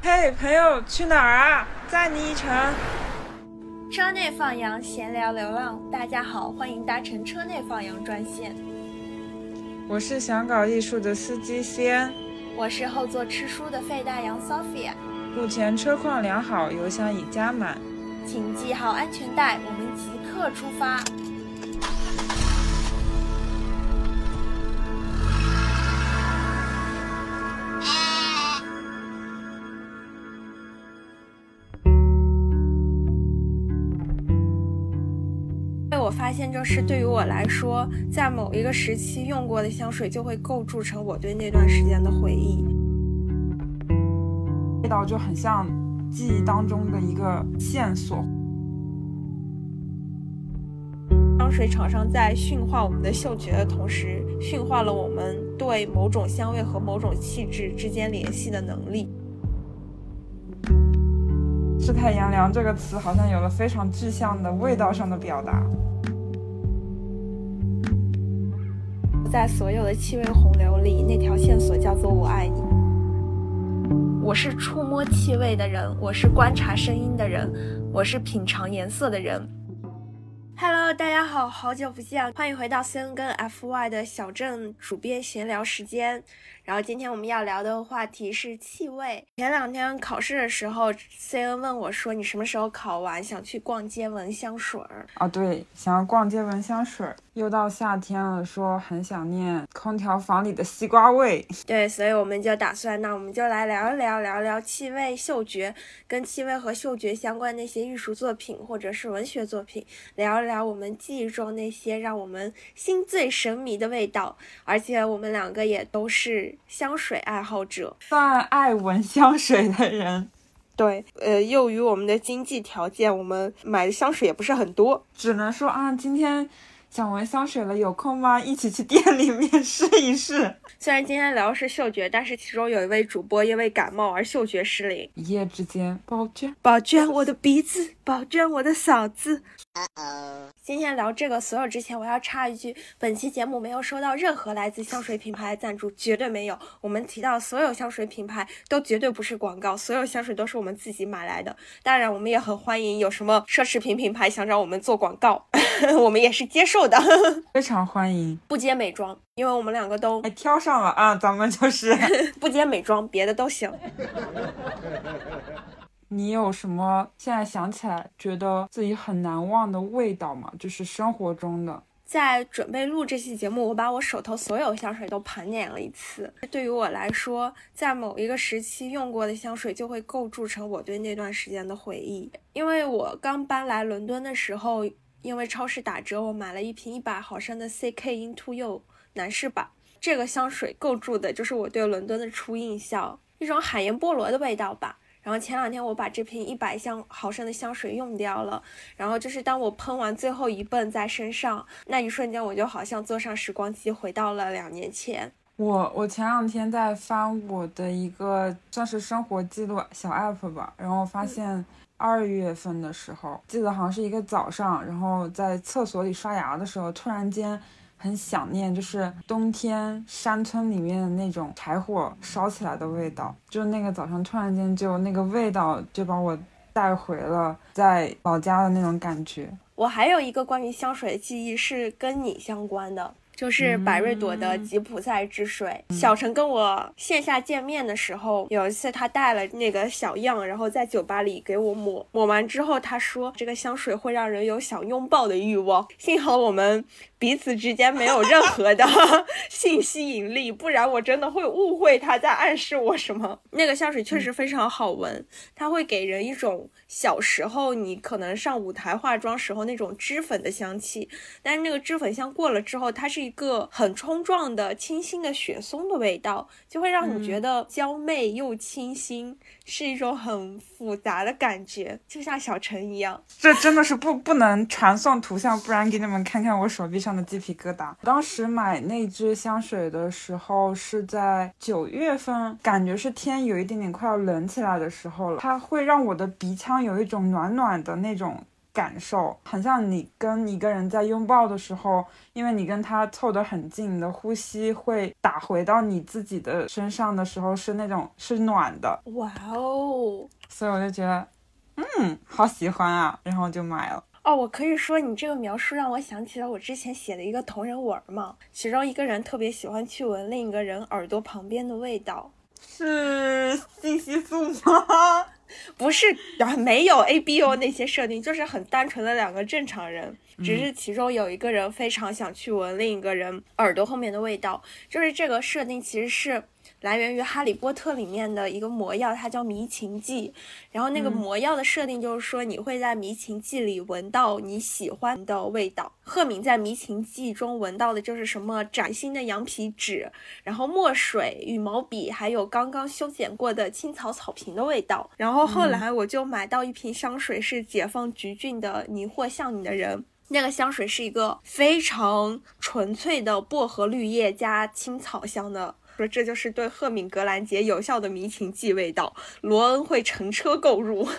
嘿，朋友，去哪儿啊？载你一程。车内放羊，闲聊流浪。大家好，欢迎搭乘车内放羊专线。我是想搞艺术的司机 C N，我是后座吃书的费大洋 Sophia。目前车况良好，油箱已加满，请系好安全带，我们即刻出发。发现，就是对于我来说，在某一个时期用过的香水，就会构筑成我对那段时间的回忆。味道就很像记忆当中的一个线索。香水厂商在驯化我们的嗅觉的同时，驯化了我们对某种香味和某种气质之间联系的能力。世态炎凉这个词好像有了非常具象的味道上的表达。在所有的气味洪流里，那条线索叫做“我爱你”。我是触摸气味的人，我是观察声音的人，我是品尝颜色的人。Hello，大家好，好久不见，欢迎回到 C N 跟 F Y 的小镇主编闲聊时间。然后今天我们要聊的话题是气味。前两天考试的时候，C N 问我说：“你什么时候考完？想去逛街闻香水儿？”啊，对，想要逛街闻香水儿。又到夏天了，说很想念空调房里的西瓜味。对，所以我们就打算，那我们就来聊一聊，聊聊气味、嗅觉，跟气味和嗅觉相关那些艺术作品或者是文学作品，聊一聊我们记忆中那些让我们心醉神迷的味道。而且我们两个也都是。香水爱好者，算爱闻香水的人，对，呃，由于我们的经济条件，我们买的香水也不是很多，只能说啊，今天想闻香水了，有空吗？一起去店里面试一试。虽然今天聊的是嗅觉，但是其中有一位主播因为感冒而嗅觉失灵，一夜之间，宝娟，宝娟，我的鼻子，宝娟，我的嫂子。今天聊这个所有之前，我要插一句：本期节目没有收到任何来自香水品牌的赞助，绝对没有。我们提到所有香水品牌都绝对不是广告，所有香水都是我们自己买来的。当然，我们也很欢迎有什么奢侈品品牌想找我们做广告，我们也是接受的，非常欢迎。不接美妆，因为我们两个都挑上了啊，咱们就是 不接美妆，别的都行。你有什么现在想起来觉得自己很难忘的味道吗？就是生活中的。在准备录这期节目，我把我手头所有香水都盘点了一次。对于我来说，在某一个时期用过的香水就会构筑成我对那段时间的回忆。因为我刚搬来伦敦的时候，因为超市打折，我买了一瓶一百毫升的 CK Into You 男士版。这个香水构筑的就是我对伦敦的初印象，一种海盐菠萝的味道吧。然后前两天我把这瓶一百香毫升的香水用掉了，然后就是当我喷完最后一泵在身上那一瞬间，我就好像坐上时光机回到了两年前。我我前两天在翻我的一个算是生活记录小 app 吧，然后发现二月份的时候，记得好像是一个早上，然后在厕所里刷牙的时候，突然间。很想念，就是冬天山村里面的那种柴火烧起来的味道，就那个早上突然间就那个味道就把我带回了在老家的那种感觉。我还有一个关于香水的记忆是跟你相关的。就是百瑞朵的吉普赛之水。小陈跟我线下见面的时候，有一次他带了那个小样，然后在酒吧里给我抹。抹完之后，他说这个香水会让人有想拥抱的欲望。幸好我们彼此之间没有任何的 性吸引力，不然我真的会误会他在暗示我什么。那个香水确实非常好闻，它会给人一种小时候你可能上舞台化妆时候那种脂粉的香气。但是那个脂粉香过了之后，它是。一个很冲撞的、清新的雪松的味道，就会让你觉得娇媚又清新，是一种很复杂的感觉，就像小陈一样。这真的是不不能传送图像，不然给你们看看我手臂上的鸡皮疙瘩。当时买那支香水的时候是在九月份，感觉是天有一点点快要冷起来的时候了，它会让我的鼻腔有一种暖暖的那种。感受，很像你跟一个人在拥抱的时候，因为你跟他凑得很近，你的呼吸会打回到你自己的身上的时候是那种是暖的。哇哦！所以我就觉得，嗯，好喜欢啊，然后就买了。哦，我可以说你这个描述让我想起了我之前写的一个同人文嘛，其中一个人特别喜欢去闻另一个人耳朵旁边的味道，是信息素吗？不是，没有 A B O 那些设定，就是很单纯的两个正常人，只是其中有一个人非常想去闻另一个人耳朵后面的味道，就是这个设定其实是。来源于《哈利波特》里面的一个魔药，它叫迷情剂。然后那个魔药的设定就是说，你会在迷情剂里闻到你喜欢的味道。赫敏在迷情剂中闻到的就是什么崭新的羊皮纸，然后墨水、羽毛笔，还有刚刚修剪过的青草草坪的味道。然后后来我就买到一瓶香水，是解放橘郡的《迷惑像你的人》。那个香水是一个非常纯粹的薄荷绿叶加青草香的。说这就是对赫敏格兰杰有效的迷情剂味道，罗恩会乘车购入。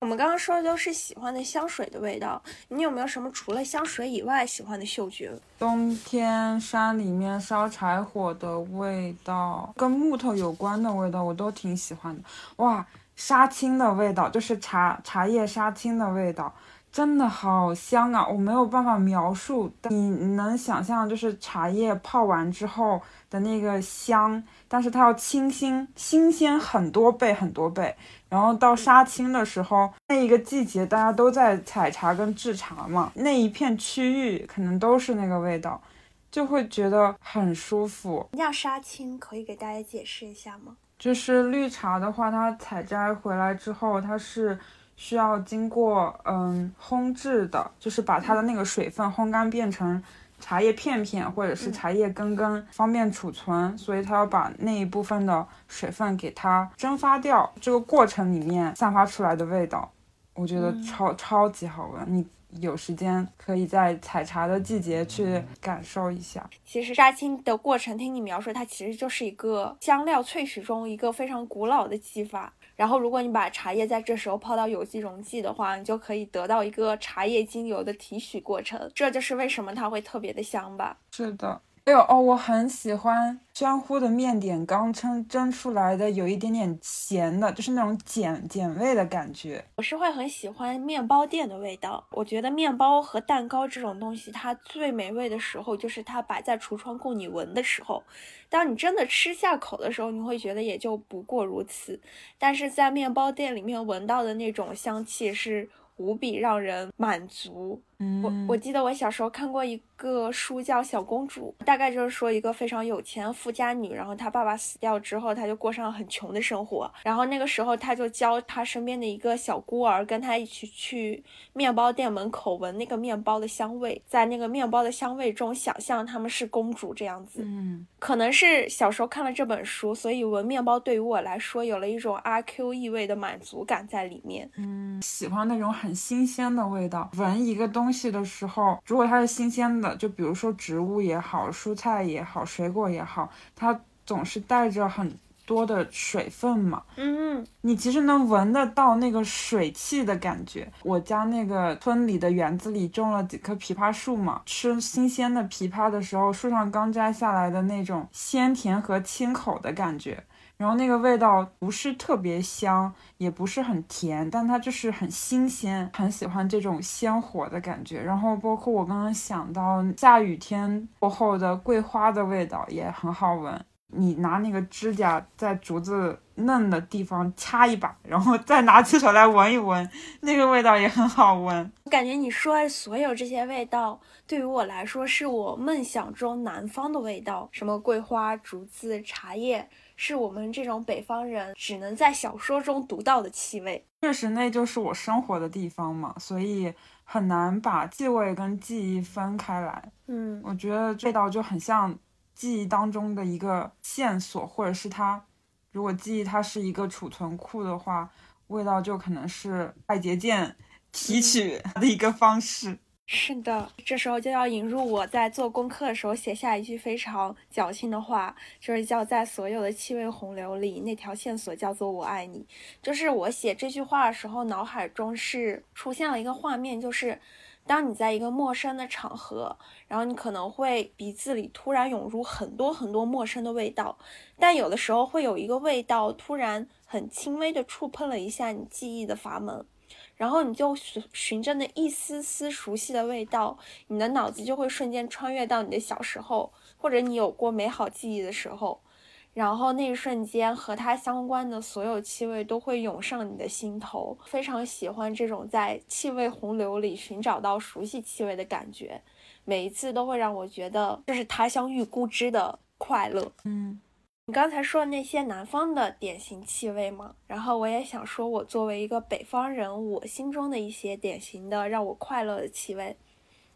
我们刚刚说的都是喜欢的香水的味道，你有没有什么除了香水以外喜欢的嗅觉？冬天山里面烧柴火的味道，跟木头有关的味道，我都挺喜欢的。哇，杀青的味道，就是茶茶叶杀青的味道。真的好香啊！我没有办法描述，你能想象就是茶叶泡完之后的那个香，但是它要清新新鲜很多倍很多倍。然后到杀青的时候，那一个季节大家都在采茶跟制茶嘛，那一片区域可能都是那个味道，就会觉得很舒服。什么叫杀青？可以给大家解释一下吗？就是绿茶的话，它采摘回来之后，它是。需要经过嗯烘制的，就是把它的那个水分烘干变成茶叶片片或者是茶叶根根，方便储存。所以它要把那一部分的水分给它蒸发掉。这个过程里面散发出来的味道，我觉得超超级好闻。你有时间可以在采茶的季节去感受一下。其实杀青的过程，听你描述，它其实就是一个香料萃取中一个非常古老的技法。然后，如果你把茶叶在这时候泡到有机溶剂的话，你就可以得到一个茶叶精油的提取过程。这就是为什么它会特别的香吧？是的。哎呦哦，我很喜欢江乎的面点刚蒸蒸出来的，有一点点咸的，就是那种碱碱味的感觉。我是会很喜欢面包店的味道。我觉得面包和蛋糕这种东西，它最美味的时候就是它摆在橱窗供你闻的时候。当你真的吃下口的时候，你会觉得也就不过如此。但是在面包店里面闻到的那种香气是无比让人满足。我我记得我小时候看过一个书叫《小公主》，大概就是说一个非常有钱富家女，然后她爸爸死掉之后，她就过上了很穷的生活。然后那个时候，她就教她身边的一个小孤儿，跟她一起去面包店门口闻那个面包的香味，在那个面包的香味中想象他们是公主这样子。嗯，可能是小时候看了这本书，所以闻面包对于我来说有了一种阿 Q 意味的满足感在里面。嗯，喜欢那种很新鲜的味道，闻一个东。东西的时候，如果它是新鲜的，就比如说植物也好，蔬菜也好，水果也好，它总是带着很多的水分嘛。嗯，你其实能闻得到那个水汽的感觉。我家那个村里的园子里种了几棵枇杷树嘛，吃新鲜的枇杷的时候，树上刚摘下来的那种鲜甜和清口的感觉。然后那个味道不是特别香，也不是很甜，但它就是很新鲜，很喜欢这种鲜活的感觉。然后包括我刚刚想到下雨天过后的桂花的味道也很好闻。你拿那个指甲在竹子嫩的地方掐一把，然后再拿起手来闻一闻，那个味道也很好闻。我感觉你说的所有这些味道，对于我来说是我梦想中南方的味道，什么桂花、竹子、茶叶。是我们这种北方人只能在小说中读到的气味。确实，那就是我生活的地方嘛，所以很难把气味跟记忆分开来。嗯，我觉得味道就很像记忆当中的一个线索，或者是它，如果记忆它是一个储存库的话，味道就可能是快捷键 提取的一个方式。是的，这时候就要引入我在做功课的时候写下一句非常矫情的话，就是叫在所有的气味洪流里，那条线索叫做我爱你。就是我写这句话的时候，脑海中是出现了一个画面，就是当你在一个陌生的场合，然后你可能会鼻子里突然涌入很多很多陌生的味道，但有的时候会有一个味道突然很轻微的触碰了一下你记忆的阀门。然后你就寻寻着那一丝丝熟悉的味道，你的脑子就会瞬间穿越到你的小时候，或者你有过美好记忆的时候，然后那一瞬间和它相关的所有气味都会涌上你的心头。非常喜欢这种在气味洪流里寻找到熟悉气味的感觉，每一次都会让我觉得这是他乡遇故知的快乐。嗯。你刚才说的那些南方的典型气味吗？然后我也想说，我作为一个北方人，我心中的一些典型的让我快乐的气味。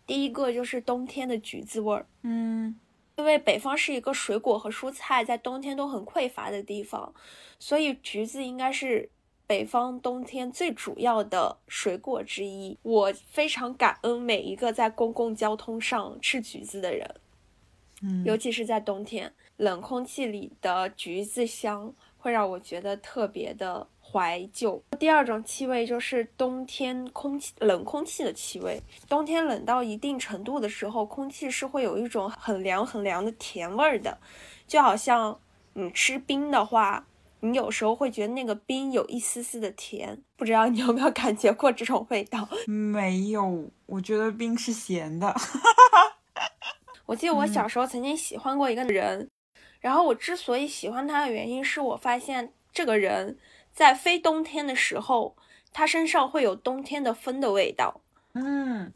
第一个就是冬天的橘子味儿，嗯，因为北方是一个水果和蔬菜在冬天都很匮乏的地方，所以橘子应该是北方冬天最主要的水果之一。我非常感恩每一个在公共交通上吃橘子的人，嗯，尤其是在冬天。冷空气里的橘子香会让我觉得特别的怀旧。第二种气味就是冬天空气冷空气的气味。冬天冷到一定程度的时候，空气是会有一种很凉很凉的甜味儿的，就好像你吃冰的话，你有时候会觉得那个冰有一丝丝的甜。不知道你有没有感觉过这种味道？没有，我觉得冰是咸的。我记得我小时候曾经喜欢过一个人。然后我之所以喜欢他的原因是我发现这个人在非冬天的时候，它身上会有冬天的风的味道。嗯，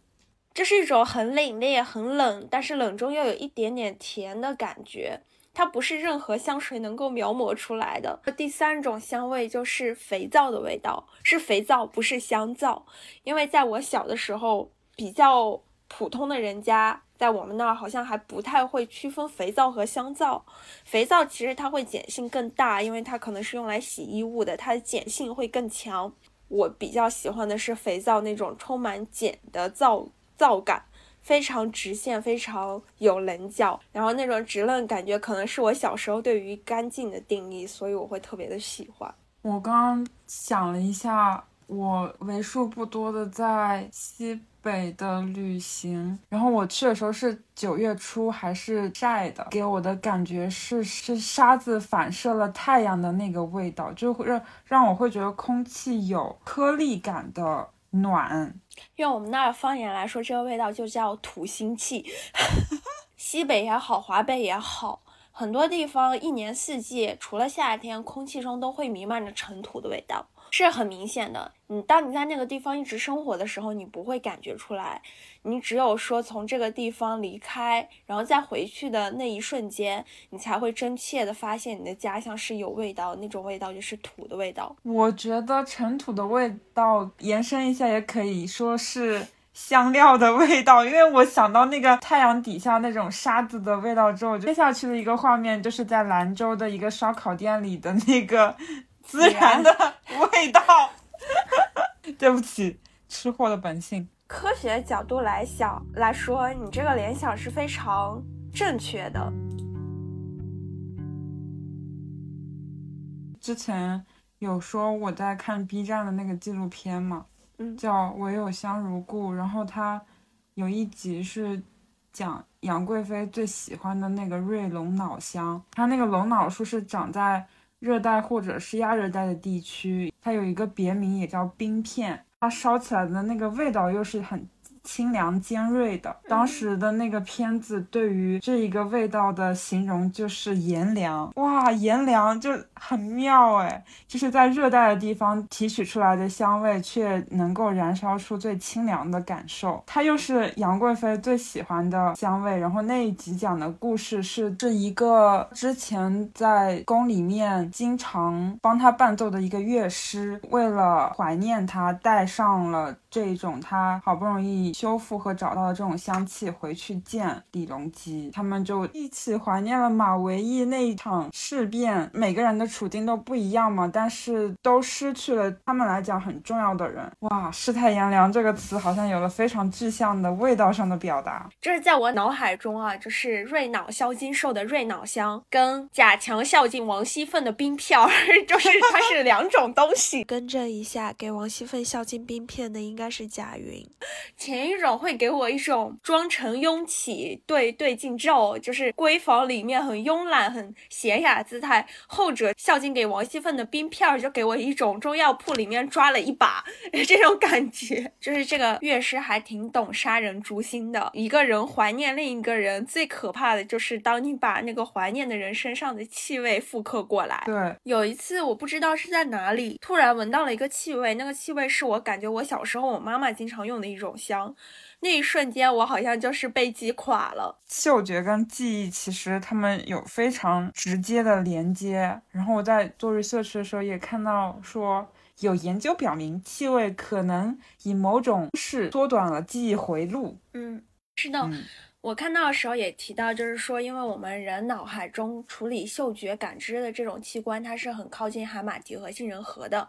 这是一种很凛冽、很冷，但是冷中又有一点点甜的感觉。它不是任何香水能够描摹出来的。第三种香味就是肥皂的味道，是肥皂，不是香皂。因为在我小的时候，比较普通的人家。在我们那儿好像还不太会区分肥皂和香皂。肥皂其实它会碱性更大，因为它可能是用来洗衣物的，它的碱性会更强。我比较喜欢的是肥皂那种充满碱的皂皂感，非常直线，非常有棱角，然后那种直愣感觉可能是我小时候对于干净的定义，所以我会特别的喜欢。我刚刚想了一下，我为数不多的在西。北的旅行，然后我去的时候是九月初，还是晒的，给我的感觉是是沙子反射了太阳的那个味道，就会让让我会觉得空气有颗粒感的暖。用我们那儿方言来说，这个味道就叫土腥气。西北也好，华北也好，很多地方一年四季，除了夏天，空气中都会弥漫着尘土的味道。是很明显的，你当你在那个地方一直生活的时候，你不会感觉出来，你只有说从这个地方离开，然后再回去的那一瞬间，你才会真切的发现你的家乡是有味道，那种味道就是土的味道。我觉得尘土的味道延伸一下，也可以说是香料的味道，因为我想到那个太阳底下那种沙子的味道之后，接下去的一个画面就是在兰州的一个烧烤店里的那个。孜然的味道，对不起，吃货的本性。科学角度来想来说，你这个联想是非常正确的。之前有说我在看 B 站的那个纪录片嘛，嗯，叫《唯有香如故》，然后它有一集是讲杨贵妃最喜欢的那个瑞龙脑香，它那个龙脑树是长在。热带或者是亚热带的地区，它有一个别名，也叫冰片。它烧起来的那个味道又是很。清凉尖锐的，当时的那个片子对于这一个味道的形容就是炎凉，哇，炎凉就很妙哎，就是在热带的地方提取出来的香味，却能够燃烧出最清凉的感受。它又是杨贵妃最喜欢的香味。然后那一集讲的故事是，这一个之前在宫里面经常帮他伴奏的一个乐师，为了怀念他，带上了这种他好不容易。修复和找到的这种香气，回去见李隆基，他们就一起怀念了马嵬驿那一场事变，每个人的处境都不一样嘛，但是都失去了他们来讲很重要的人。哇，世态炎凉这个词好像有了非常具象的味道上的表达。就是在我脑海中啊，就是瑞脑销金兽的瑞脑香跟贾强孝敬王熙凤的冰票，就是它是两种东西。更正一下，给王熙凤孝敬冰片的应该是贾云。前一种会给我一种妆成慵起对对镜照，就是闺房里面很慵懒、很娴雅姿态；后者孝敬给王熙凤的冰片，就给我一种中药铺里面抓了一把 这种感觉。就是这个乐师还挺懂杀人诛心的。一个人怀念另一个人，最可怕的就是当你把那个怀念的人身上的气味复刻过来。对，有一次我不知道是在哪里，突然闻到了一个气味，那个气味是我感觉我小时候我妈妈经常用的一种香。那一瞬间，我好像就是被击垮了。嗅觉跟记忆其实他们有非常直接的连接。然后我在做 research 的时候也看到说，有研究表明，气味可能以某种方式缩短了记忆回路。嗯，是的。我看到的时候也提到，就是说，因为我们人脑海中处理嗅觉感知的这种器官，它是很靠近海马体和杏仁核的，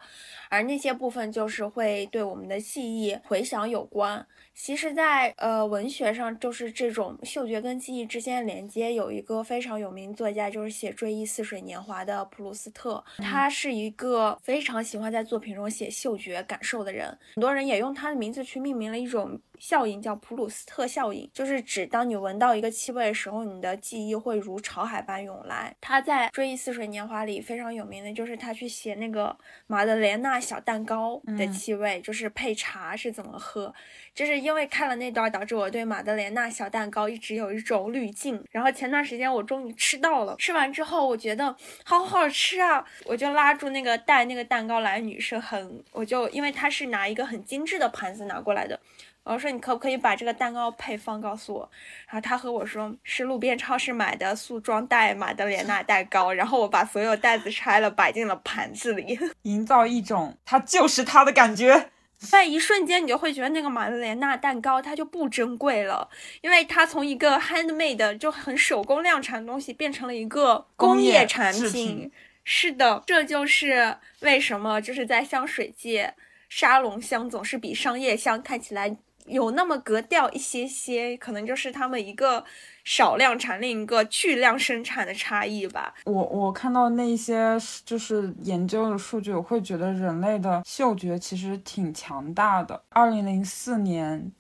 而那些部分就是会对我们的记忆回想有关。其实，在呃文学上，就是这种嗅觉跟记忆之间的连接，有一个非常有名作家，就是写《追忆似水年华》的普鲁斯特。他是一个非常喜欢在作品中写嗅觉感受的人，很多人也用他的名字去命名了一种效应，叫普鲁斯特效应，就是指当你闻到一个气味的时候，你的记忆会如潮海般涌来。他在《追忆似水年华》里非常有名的就是他去写那个马德莲娜小蛋糕的气味，就是配茶是怎么喝。就是因为看了那段，导致我对马德莲娜小蛋糕一直有一种滤镜。然后前段时间我终于吃到了，吃完之后我觉得好好吃啊！我就拉住那个带那个蛋糕来女生，很我就因为她是拿一个很精致的盘子拿过来的，我说你可不可以把这个蛋糕配方告诉我？然后她和我说是路边超市买的塑装袋马德莲娜 蛋糕。然后我把所有袋子拆了，摆进了盘子里，营造一种它就是它的感觉。在一瞬间，你就会觉得那个玛德莲娜蛋糕它就不珍贵了，因为它从一个 handmade 就很手工量产的东西变成了一个工业产品。是的，这就是为什么就是在香水界，沙龙香总是比商业香看起来有那么格调一些些，可能就是他们一个。少量产另一个巨量生产的差异吧。我我看到那些就是研究的数据，我会觉得人类的嗅觉其实挺强大的。二零零四年，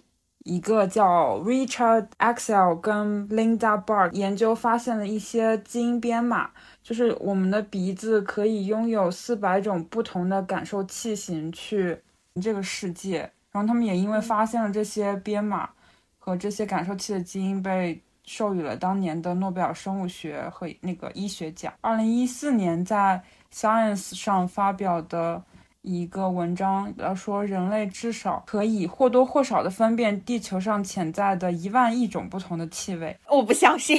一个叫 Richard Axel 跟 Linda Barr 研究发现了一些基因编码，就是我们的鼻子可以拥有四百种不同的感受器型去这个世界。然后他们也因为发现了这些编码和这些感受器的基因被。授予了当年的诺贝尔生物学和那个医学奖。二零一四年在 Science 上发表的一个文章，要说人类至少可以或多或少的分辨地球上潜在的一万亿种不同的气味。我不相信，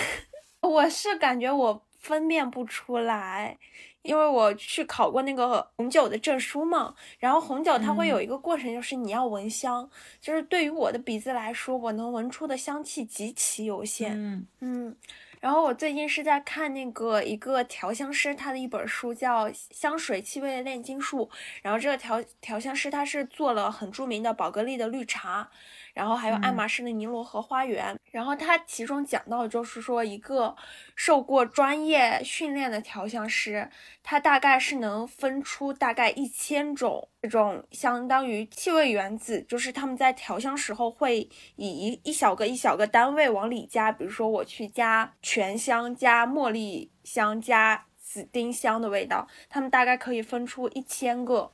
我是感觉我分辨不出来。因为我去考过那个红酒的证书嘛，然后红酒它会有一个过程，就是你要闻香，就是对于我的鼻子来说，我能闻出的香气极其有限。嗯嗯，然后我最近是在看那个一个调香师他的一本书，叫《香水气味的炼金术》，然后这个调调香师他是做了很著名的宝格丽的绿茶。然后还有爱马仕的尼罗河花园，然后它其中讲到的就是说，一个受过专业训练的调香师，他大概是能分出大概一千种这种相当于气味原子，就是他们在调香时候会以一一小个一小个单位往里加，比如说我去加全香、加茉莉香、加紫丁香的味道，他们大概可以分出一千个。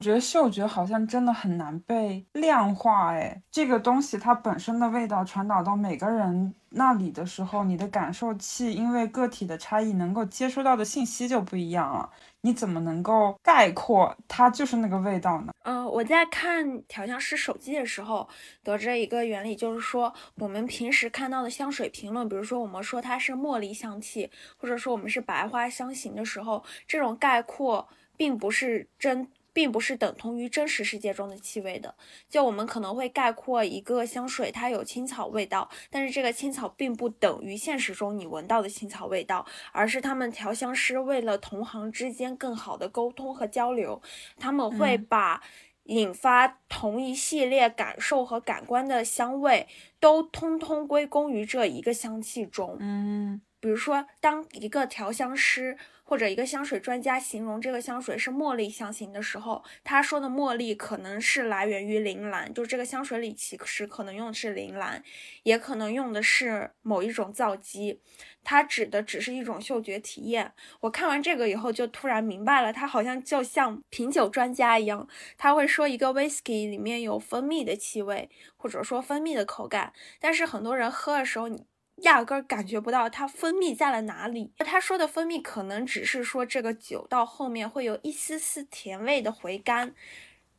我觉得嗅觉好像真的很难被量化，哎，这个东西它本身的味道传导到每个人那里的时候，你的感受器因为个体的差异，能够接收到的信息就不一样了。你怎么能够概括它就是那个味道呢？嗯，我在看调香师手机的时候得知一个原理，就是说我们平时看到的香水评论，比如说我们说它是茉莉香气，或者说我们是白花香型的时候，这种概括并不是真。并不是等同于真实世界中的气味的。就我们可能会概括一个香水，它有青草味道，但是这个青草并不等于现实中你闻到的青草味道，而是他们调香师为了同行之间更好的沟通和交流，他们会把引发同一系列感受和感官的香味都通通归功于这一个香气中。嗯，比如说，当一个调香师。或者一个香水专家形容这个香水是茉莉香型的时候，他说的茉莉可能是来源于铃兰，就是这个香水里其实可能用的是铃兰，也可能用的是某一种皂基，它指的只是一种嗅觉体验。我看完这个以后就突然明白了，它好像就像品酒专家一样，他会说一个 whisky 里面有蜂蜜的气味，或者说蜂蜜的口感，但是很多人喝的时候你。压根儿感觉不到它分泌在了哪里。他说的分泌可能只是说这个酒到后面会有一丝丝甜味的回甘，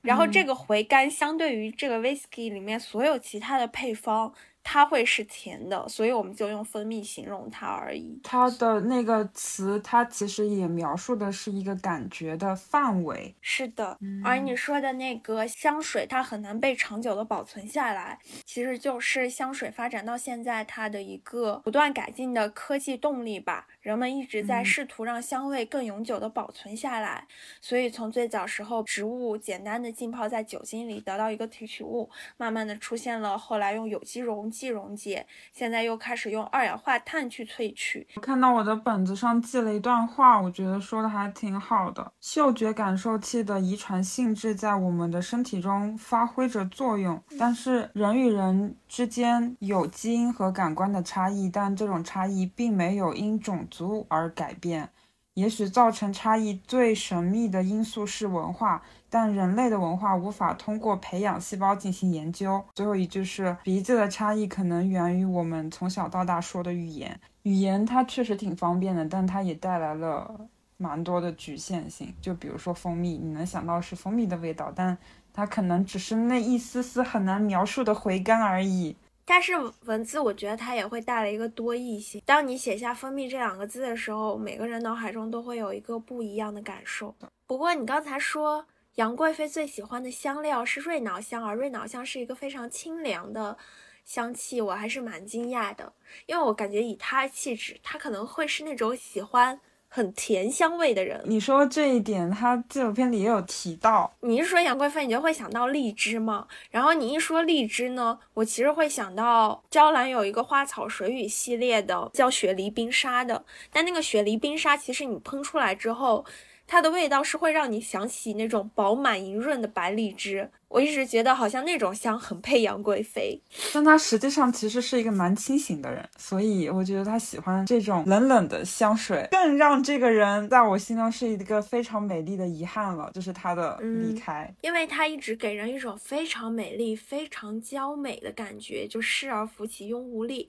然后这个回甘相对于这个 whisky 里面所有其他的配方。它会是甜的，所以我们就用蜂蜜形容它而已。它的那个词，它其实也描述的是一个感觉的范围。是的，而你说的那个香水，它很难被长久的保存下来，其实就是香水发展到现在它的一个不断改进的科技动力吧。人们一直在试图让香味更永久的保存下来，所以从最早时候植物简单的浸泡在酒精里得到一个提取物，慢慢的出现了后来用有机溶剂溶解，现在又开始用二氧化碳去萃取。我看到我的本子上记了一段话，我觉得说的还挺好的。嗅觉感受器的遗传性质在我们的身体中发挥着作用，但是人与人之间有基因和感官的差异，但这种差异并没有因种族而改变，也许造成差异最神秘的因素是文化，但人类的文化无法通过培养细胞进行研究。最后一句是鼻子的差异可能源于我们从小到大说的语言，语言它确实挺方便的，但它也带来了蛮多的局限性。就比如说蜂蜜，你能想到是蜂蜜的味道，但它可能只是那一丝丝很难描述的回甘而已。但是文字，我觉得它也会带来一个多义性。当你写下“蜂蜜”这两个字的时候，每个人脑海中都会有一个不一样的感受。不过你刚才说杨贵妃最喜欢的香料是瑞脑香，而瑞脑香是一个非常清凉的香气，我还是蛮惊讶的，因为我感觉以她气质，她可能会是那种喜欢。很甜香味的人，你说这一点，他纪录片里也有提到。你一说杨贵妃，你就会想到荔枝吗？然后你一说荔枝呢，我其实会想到娇兰有一个花草水语系列的，叫雪梨冰沙的。但那个雪梨冰沙，其实你喷出来之后。它的味道是会让你想起那种饱满莹润的白荔枝，我一直觉得好像那种香很配杨贵妃，但她实际上其实是一个蛮清醒的人，所以我觉得她喜欢这种冷冷的香水，更让这个人在我心中是一个非常美丽的遗憾了，就是她的离开，因为她一直给人一种非常美丽、非常娇美的感觉，就失而复其庸无力。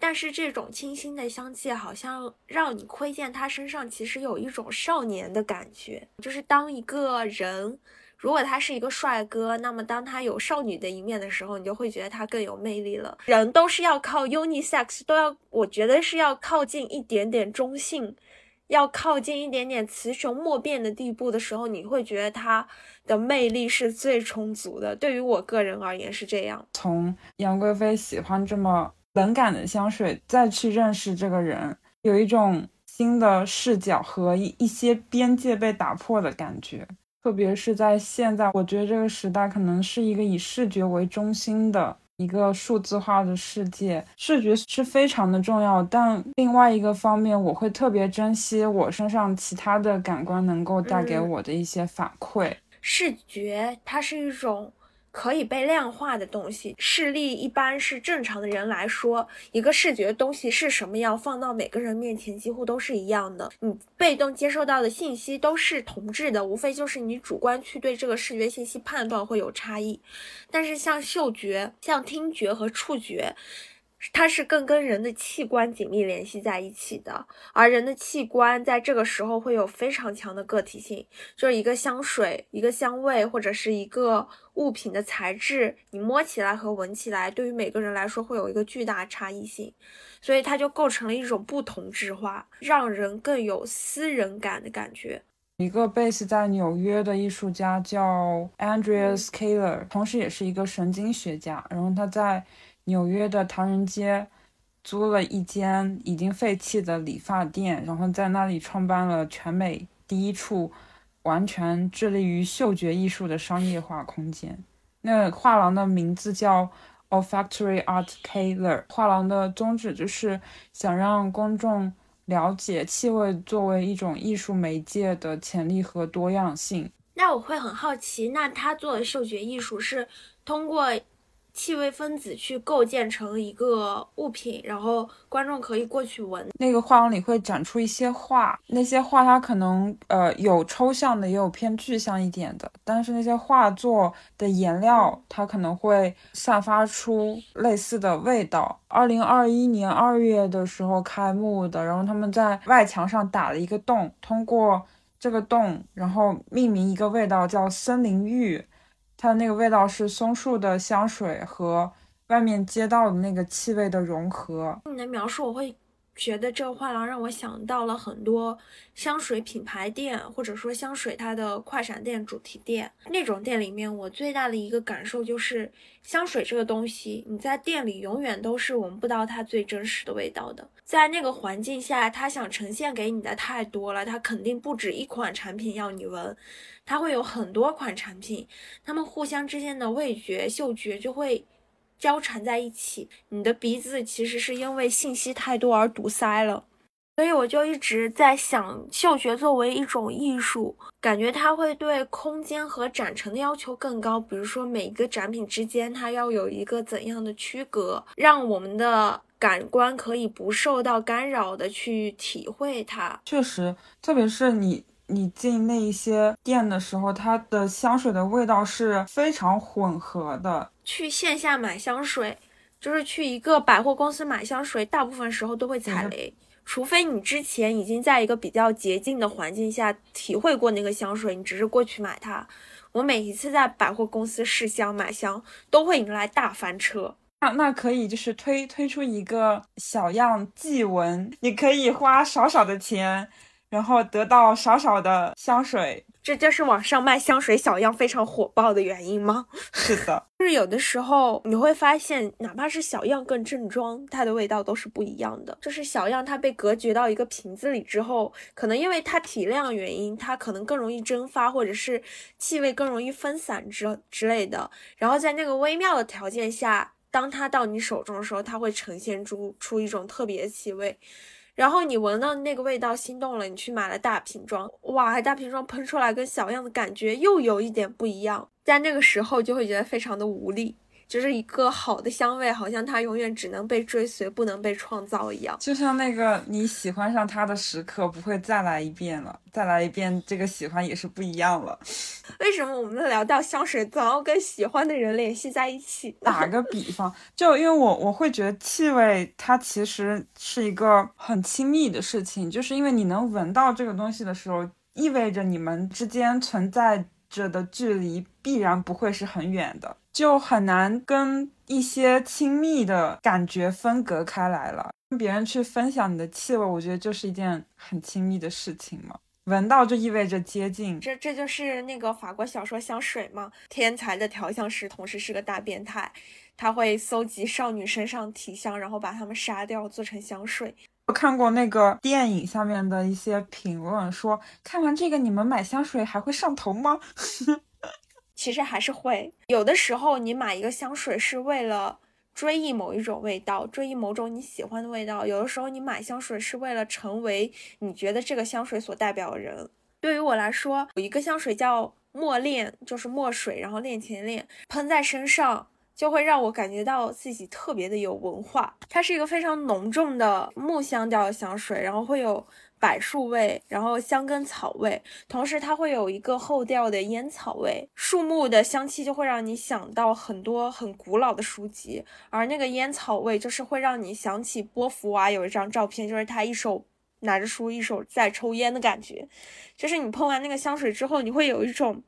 但是这种清新的香气好像让你窥见她身上其实有一种少年的感。感觉就是当一个人，如果他是一个帅哥，那么当他有少女的一面的时候，你就会觉得他更有魅力了。人都是要靠 unisex，都要，我觉得是要靠近一点点中性，要靠近一点点雌雄莫辨的地步的时候，你会觉得他的魅力是最充足的。对于我个人而言是这样。从杨贵妃喜欢这么冷感的香水，再去认识这个人，有一种。新的视角和一一些边界被打破的感觉，特别是在现在，我觉得这个时代可能是一个以视觉为中心的一个数字化的世界，视觉是非常的重要。但另外一个方面，我会特别珍惜我身上其他的感官能够带给我的一些反馈。视觉它是一种。可以被量化的东西，视力一般是正常的人来说，一个视觉东西是什么样，放到每个人面前几乎都是一样的。你被动接受到的信息都是同质的，无非就是你主观去对这个视觉信息判断会有差异。但是像嗅觉、像听觉和触觉。它是更跟人的器官紧密联系在一起的，而人的器官在这个时候会有非常强的个体性，就是一个香水、一个香味或者是一个物品的材质，你摸起来和闻起来，对于每个人来说会有一个巨大差异性，所以它就构成了一种不同质化，让人更有私人感的感觉。一个 base 在纽约的艺术家叫 Andreas Kaler，同时也是一个神经学家。然后他在纽约的唐人街租了一间已经废弃的理发店，然后在那里创办了全美第一处完全致力于嗅觉艺术的商业化空间。那画廊的名字叫 Olfactory Art Kaler。画廊的宗旨就是想让公众。了解气味作为一种艺术媒介的潜力和多样性。那我会很好奇，那他做的嗅觉艺术是通过？气味分子去构建成一个物品，然后观众可以过去闻。那个画廊里会展出一些画，那些画它可能呃有抽象的，也有偏具象一点的。但是那些画作的颜料，它可能会散发出类似的味道。二零二一年二月的时候开幕的，然后他们在外墙上打了一个洞，通过这个洞，然后命名一个味道叫森林浴。它的那个味道是松树的香水和外面街道的那个气味的融合。你的描述，我会觉得这个画廊让我想到了很多香水品牌店，或者说香水它的快闪店、主题店那种店里面，我最大的一个感受就是，香水这个东西，你在店里永远都是闻不到它最真实的味道的。在那个环境下，它想呈现给你的太多了，它肯定不止一款产品要你闻。它会有很多款产品，它们互相之间的味觉、嗅觉就会交缠在一起。你的鼻子其实是因为信息太多而堵塞了，所以我就一直在想，嗅觉作为一种艺术，感觉它会对空间和展陈的要求更高。比如说，每一个展品之间，它要有一个怎样的区隔，让我们的感官可以不受到干扰的去体会它。确实，特别是你。你进那一些店的时候，它的香水的味道是非常混合的。去线下买香水，就是去一个百货公司买香水，大部分时候都会踩雷，除非你之前已经在一个比较洁净的环境下体会过那个香水，你只是过去买它。我每一次在百货公司试香买香，都会迎来大翻车。那那可以就是推推出一个小样即闻，你可以花少少的钱。然后得到少少的香水，这就是网上卖香水小样非常火爆的原因吗？是的，就是有的时候你会发现，哪怕是小样更正装，它的味道都是不一样的。就是小样它被隔绝到一个瓶子里之后，可能因为它体量原因，它可能更容易蒸发，或者是气味更容易分散之之类的。然后在那个微妙的条件下，当它到你手中的时候，它会呈现出出一种特别的气味。然后你闻到那个味道心动了，你去买了大瓶装，哇，大瓶装喷出来跟小样的感觉又有一点不一样，在那个时候就会觉得非常的无力。就是一个好的香味，好像它永远只能被追随，不能被创造一样。就像那个你喜欢上它的时刻不会再来一遍了，再来一遍，这个喜欢也是不一样了。为什么我们聊到香水总要跟喜欢的人联系在一起？打个比方，就因为我我会觉得气味它其实是一个很亲密的事情，就是因为你能闻到这个东西的时候，意味着你们之间存在着的距离必然不会是很远的。就很难跟一些亲密的感觉分隔开来了。跟别人去分享你的气味，我觉得就是一件很亲密的事情嘛。闻到就意味着接近，这这就是那个法国小说香水吗？天才的调香师同时是个大变态，他会搜集少女身上体香，然后把她们杀掉做成香水。我看过那个电影下面的一些评论，说看完这个你们买香水还会上头吗？其实还是会有的时候，你买一个香水是为了追忆某一种味道，追忆某种你喜欢的味道。有的时候你买香水是为了成为你觉得这个香水所代表的人。对于我来说，有一个香水叫墨恋，就是墨水，然后恋情恋，喷在身上就会让我感觉到自己特别的有文化。它是一个非常浓重的木香调的香水，然后会有。柏树味，然后香根草味，同时它会有一个后调的烟草味。树木的香气就会让你想到很多很古老的书籍，而那个烟草味就是会让你想起波伏娃有一张照片，就是他一手拿着书，一手在抽烟的感觉。就是你喷完那个香水之后，你会有一种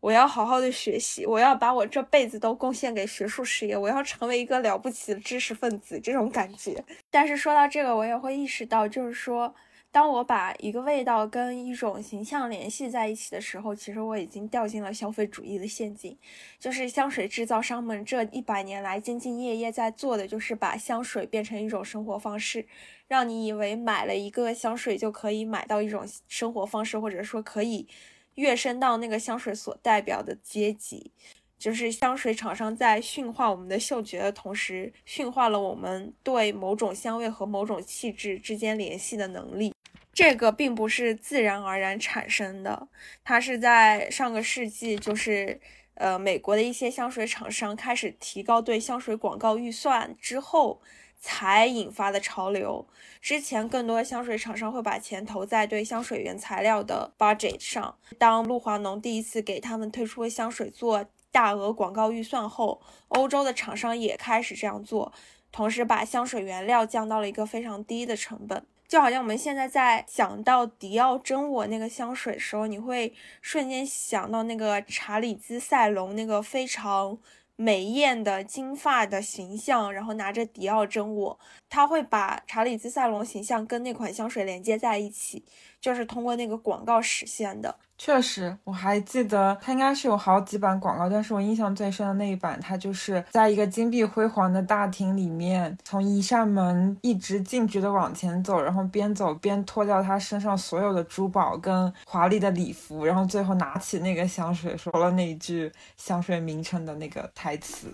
我要好好的学习，我要把我这辈子都贡献给学术事业，我要成为一个了不起的知识分子这种感觉。但是说到这个，我也会意识到，就是说。当我把一个味道跟一种形象联系在一起的时候，其实我已经掉进了消费主义的陷阱。就是香水制造商们这一百年来兢兢业业在做的，就是把香水变成一种生活方式，让你以为买了一个香水就可以买到一种生活方式，或者说可以跃升到那个香水所代表的阶级。就是香水厂商在驯化我们的嗅觉的同时，驯化了我们对某种香味和某种气质之间联系的能力。这个并不是自然而然产生的，它是在上个世纪，就是呃美国的一些香水厂商开始提高对香水广告预算之后才引发的潮流。之前更多的香水厂商会把钱投在对香水原材料的 budget 上。当露华浓第一次给他们推出的香水做大额广告预算后，欧洲的厂商也开始这样做，同时把香水原料降到了一个非常低的成本。就好像我们现在在想到迪奥真我那个香水的时候，你会瞬间想到那个查理兹塞隆那个非常美艳的金发的形象，然后拿着迪奥真我，他会把查理兹塞隆形象跟那款香水连接在一起，就是通过那个广告实现的。确实，我还记得它应该是有好几版广告，但是我印象最深的那一版，它就是在一个金碧辉煌的大厅里面，从一扇门一直径直的往前走，然后边走边脱掉他身上所有的珠宝跟华丽的礼服，然后最后拿起那个香水，说了那一句香水名称的那个台词。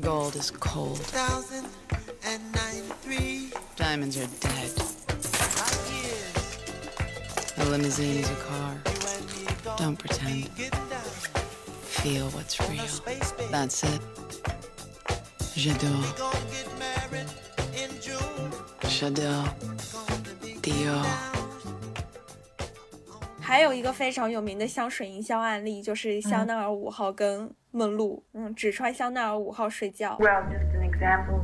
Gold is cold. Diamonds are dead. A limousine is a car. Don't pretend. Feel what's real. That's it. J'adore. J'adore. Dior. 还有一个非常有名的香水营销案例，就是香奈儿五号跟梦露，嗯，只穿香奈儿五号睡觉。Well, just an example.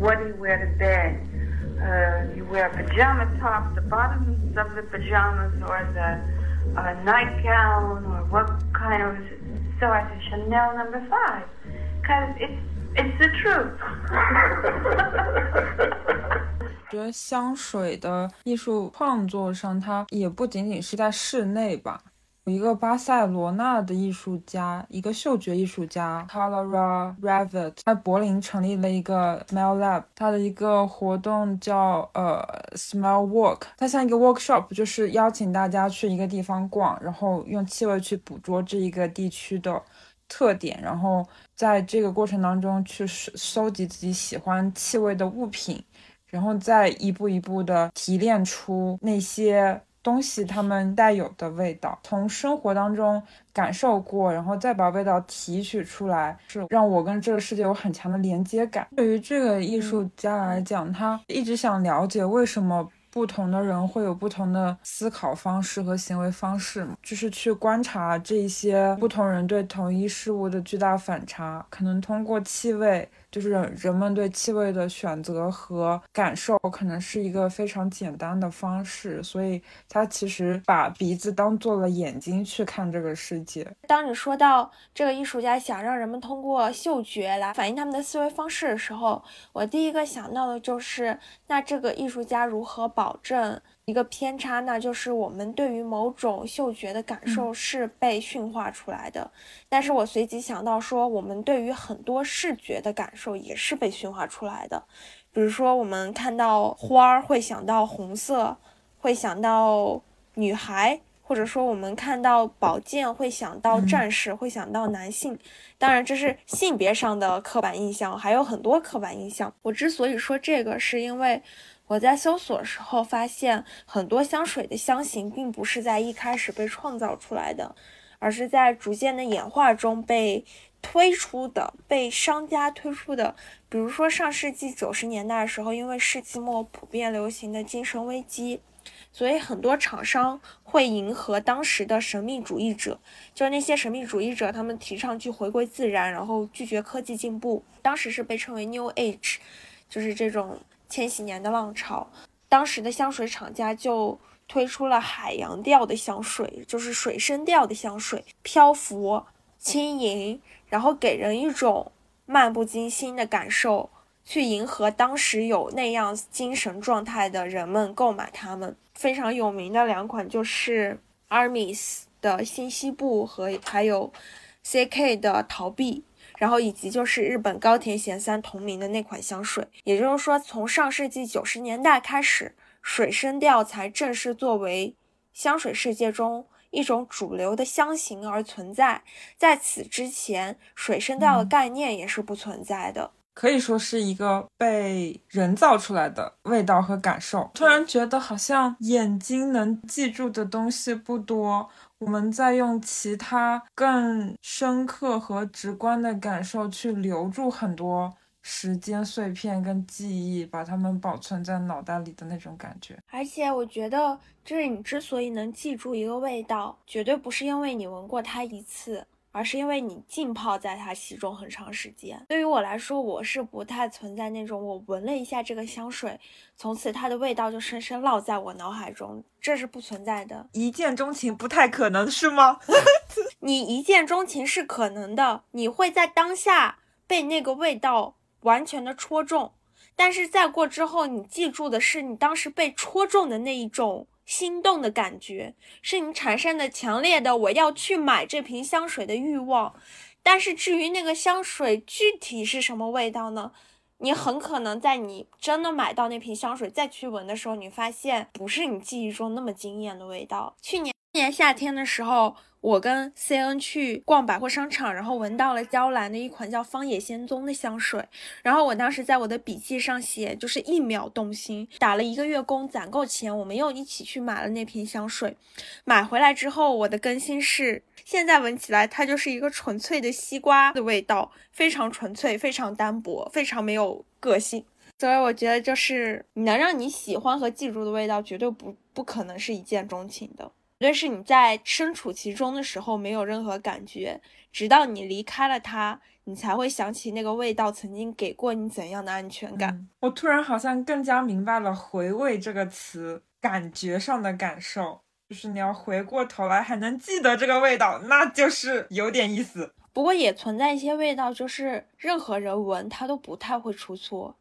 What do you wear to bed? Uh, you wear pajama tops, the bottoms of the pajamas, or the uh, nightgown, or what kind of? So I said Chanel number five, because it's it's the truth. 觉得香水的艺术创作上，它也不仅仅是在室内吧。 有一个巴塞罗那的艺术家，一个嗅觉艺术家 Clara Ravet，在柏林成立了一个 Smell Lab，他的一个活动叫呃 Smell Walk，它像一个 workshop，就是邀请大家去一个地方逛，然后用气味去捕捉这一个地区的特点，然后在这个过程当中去收收集自己喜欢气味的物品。然后再一步一步的提炼出那些东西它们带有的味道，从生活当中感受过，然后再把味道提取出来，是让我跟这个世界有很强的连接感。对于这个艺术家来讲，他一直想了解为什么。不同的人会有不同的思考方式和行为方式，就是去观察这些不同人对同一事物的巨大反差，可能通过气味。就是人人们对气味的选择和感受，可能是一个非常简单的方式，所以他其实把鼻子当做了眼睛去看这个世界。当你说到这个艺术家想让人们通过嗅觉来反映他们的思维方式的时候，我第一个想到的就是，那这个艺术家如何保证？一个偏差，那就是我们对于某种嗅觉的感受是被驯化出来的。嗯、但是我随即想到说，我们对于很多视觉的感受也是被驯化出来的。比如说，我们看到花儿会想到红色，会想到女孩，或者说我们看到宝剑会想到战士，嗯、会想到男性。当然，这是性别上的刻板印象，还有很多刻板印象。我之所以说这个，是因为。我在搜索的时候发现，很多香水的香型并不是在一开始被创造出来的，而是在逐渐的演化中被推出的，被商家推出的。比如说上世纪九十年代的时候，因为世纪末普遍流行的精神危机，所以很多厂商会迎合当时的神秘主义者，就是那些神秘主义者，他们提倡去回归自然，然后拒绝科技进步，当时是被称为 New Age，就是这种。千禧年的浪潮，当时的香水厂家就推出了海洋调的香水，就是水生调的香水，漂浮、轻盈，然后给人一种漫不经心的感受，去迎合当时有那样精神状态的人们购买它们。非常有名的两款就是 Armis 的新西部和还有 CK 的逃避，然后以及就是日本高田贤三同名的那款香水。也就是说，从上世纪九十年代开始，水生调才正式作为香水世界中一种主流的香型而存在。在此之前，水生调的概念也是不存在的。可以说是一个被人造出来的味道和感受。突然觉得好像眼睛能记住的东西不多，我们在用其他更深刻和直观的感受去留住很多时间碎片跟记忆，把它们保存在脑袋里的那种感觉。而且我觉得，就是你之所以能记住一个味道，绝对不是因为你闻过它一次。而是因为你浸泡在它其中很长时间。对于我来说，我是不太存在那种我闻了一下这个香水，从此它的味道就深深烙在我脑海中，这是不存在的。一见钟情不太可能是吗？你一见钟情是可能的，你会在当下被那个味道完全的戳中，但是再过之后，你记住的是你当时被戳中的那一种。心动的感觉是你产生的强烈的我要去买这瓶香水的欲望，但是至于那个香水具体是什么味道呢？你很可能在你真的买到那瓶香水再去闻的时候，你发现不是你记忆中那么惊艳的味道。去年年夏天的时候。我跟 C N 去逛百货商场，然后闻到了娇兰的一款叫方野仙踪的香水，然后我当时在我的笔记上写，就是一秒动心，打了一个月工攒够钱，我们又一起去买了那瓶香水。买回来之后，我的更新是，现在闻起来它就是一个纯粹的西瓜的味道，非常纯粹，非常单薄，非常没有个性。所以我觉得，就是能让你喜欢和记住的味道，绝对不不可能是一见钟情的。绝对是你在身处其中的时候没有任何感觉，直到你离开了它，你才会想起那个味道曾经给过你怎样的安全感。我突然好像更加明白了“回味”这个词感觉上的感受，就是你要回过头来还能记得这个味道，那就是有点意思。不过也存在一些味道，就是任何人闻它都不太会出错，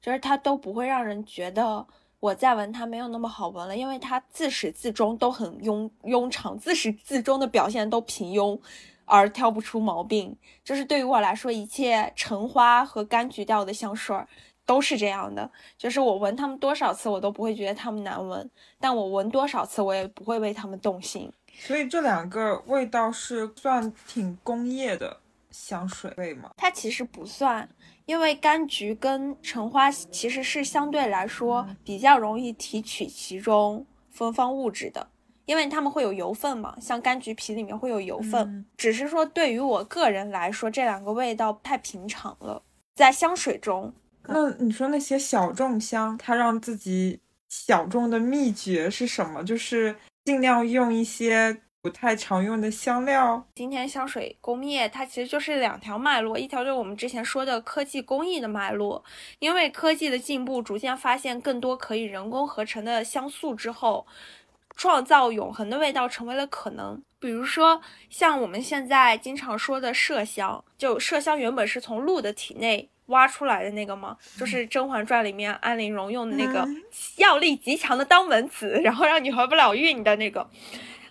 就是它都不会让人觉得。我再闻它没有那么好闻了，因为它自始至终都很庸庸常，自始至终的表现都平庸，而挑不出毛病。就是对于我来说，一切橙花和柑橘调的香水都是这样的，就是我闻它们多少次，我都不会觉得它们难闻，但我闻多少次，我也不会为它们动心。所以这两个味道是算挺工业的香水味吗？它其实不算。因为柑橘跟橙花其实是相对来说比较容易提取其中芬芳物质的，因为它们会有油分嘛，像柑橘皮里面会有油分。只是说对于我个人来说，这两个味道太平常了，在香水中。那你说那些小众香，它让自己小众的秘诀是什么？就是尽量用一些。不太常用的香料。今天香水工业它其实就是两条脉络，一条就是我们之前说的科技工艺的脉络。因为科技的进步，逐渐发现更多可以人工合成的香素之后，创造永恒的味道成为了可能。比如说像我们现在经常说的麝香，就麝香原本是从鹿的体内挖出来的那个吗？就是《甄嬛传》里面安陵容用的那个药力极强的当门子，然后让你怀不了孕的那个。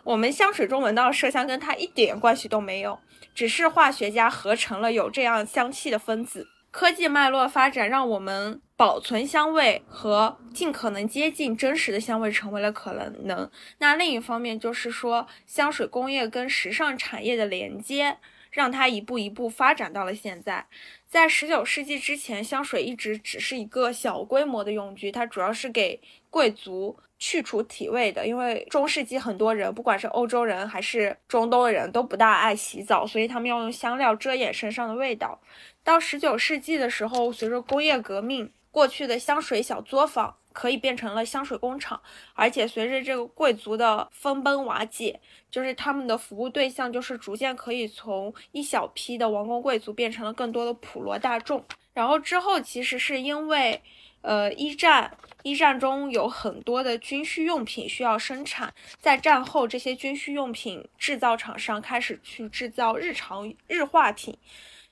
我们香水中闻到的麝香跟它一点关系都没有，只是化学家合成了有这样香气的分子。科技脉络发展让我们保存香味和尽可能接近真实的香味成为了可能。那另一方面就是说，香水工业跟时尚产业的连接，让它一步一步发展到了现在。在十九世纪之前，香水一直只是一个小规模的用具，它主要是给贵族。去除体味的，因为中世纪很多人，不管是欧洲人还是中东的人，都不大爱洗澡，所以他们要用香料遮掩身上的味道。到十九世纪的时候，随着工业革命，过去的香水小作坊可以变成了香水工厂，而且随着这个贵族的分崩瓦解，就是他们的服务对象就是逐渐可以从一小批的王公贵族变成了更多的普罗大众。然后之后，其实是因为。呃，一战，一战中有很多的军需用品需要生产，在战后，这些军需用品制造厂商开始去制造日常日化品，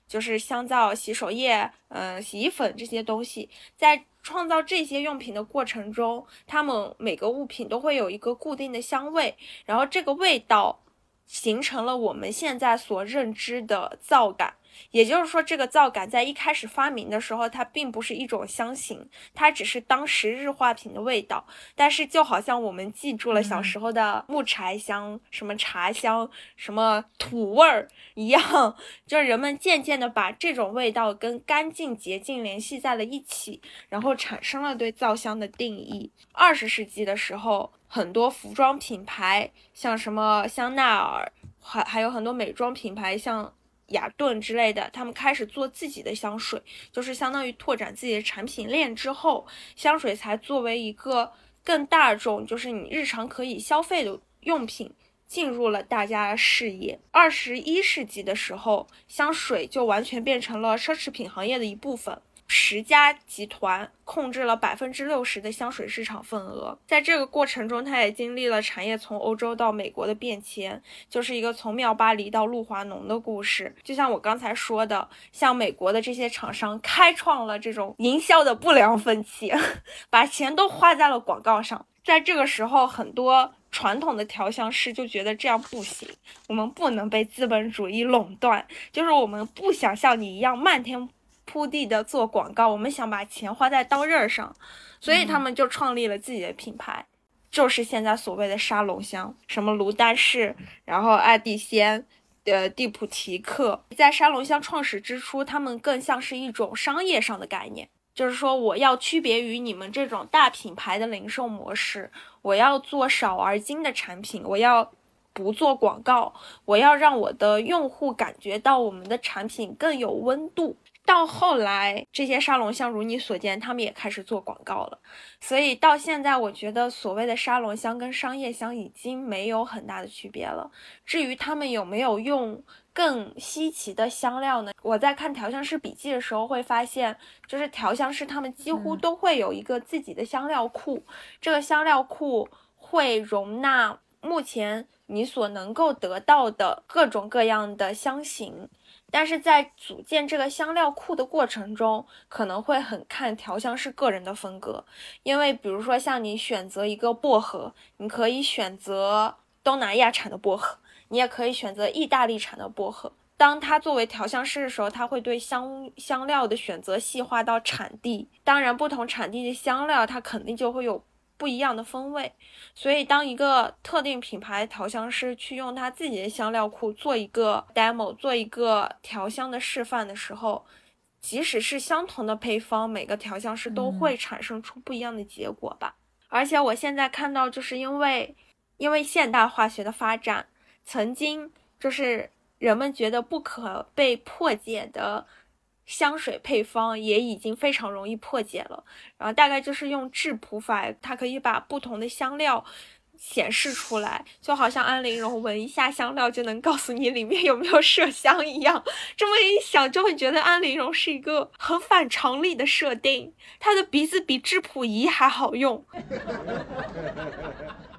就是香皂、洗手液、嗯、洗衣粉这些东西，在创造这些用品的过程中，它们每个物品都会有一个固定的香味，然后这个味道形成了我们现在所认知的皂感。也就是说，这个皂感在一开始发明的时候，它并不是一种香型，它只是当时日化品的味道。但是，就好像我们记住了小时候的木柴香、什么茶香、什么土味儿一样，就是人们渐渐的把这种味道跟干净洁净联系在了一起，然后产生了对皂香的定义。二十世纪的时候，很多服装品牌，像什么香奈儿，还还有很多美妆品牌，像。雅顿之类的，他们开始做自己的香水，就是相当于拓展自己的产品链之后，香水才作为一个更大众，就是你日常可以消费的用品，进入了大家的视野。二十一世纪的时候，香水就完全变成了奢侈品行业的一部分。十家集团控制了百分之六十的香水市场份额，在这个过程中，它也经历了产业从欧洲到美国的变迁，就是一个从妙巴黎到露华浓的故事。就像我刚才说的，像美国的这些厂商开创了这种营销的不良风气，把钱都花在了广告上。在这个时候，很多传统的调香师就觉得这样不行，我们不能被资本主义垄断，就是我们不想像你一样漫天。铺地的做广告，我们想把钱花在刀刃上，所以他们就创立了自己的品牌，就是现在所谓的沙龙香，什么卢丹氏，然后爱蒂仙，呃，蒂普提克。在沙龙香创始之初，他们更像是一种商业上的概念，就是说我要区别于你们这种大品牌的零售模式，我要做少而精的产品，我要不做广告，我要让我的用户感觉到我们的产品更有温度。到后来，这些沙龙香如你所见，他们也开始做广告了。所以到现在，我觉得所谓的沙龙香跟商业香已经没有很大的区别了。至于他们有没有用更稀奇的香料呢？我在看调香师笔记的时候会发现，就是调香师他们几乎都会有一个自己的香料库，这个香料库会容纳目前你所能够得到的各种各样的香型。但是在组建这个香料库的过程中，可能会很看调香师个人的风格，因为比如说像你选择一个薄荷，你可以选择东南亚产的薄荷，你也可以选择意大利产的薄荷。当他作为调香师的时候，他会对香香料的选择细化到产地，当然不同产地的香料，它肯定就会有。不一样的风味，所以当一个特定品牌调香师去用他自己的香料库做一个 demo，做一个调香的示范的时候，即使是相同的配方，每个调香师都会产生出不一样的结果吧。而且我现在看到，就是因为因为现代化学的发展，曾经就是人们觉得不可被破解的。香水配方也已经非常容易破解了，然后大概就是用质谱法，它可以把不同的香料显示出来，就好像安陵容闻一下香料就能告诉你里面有没有麝香一样。这么一想，就会觉得安陵容是一个很反常理的设定，她的鼻子比质谱仪还好用。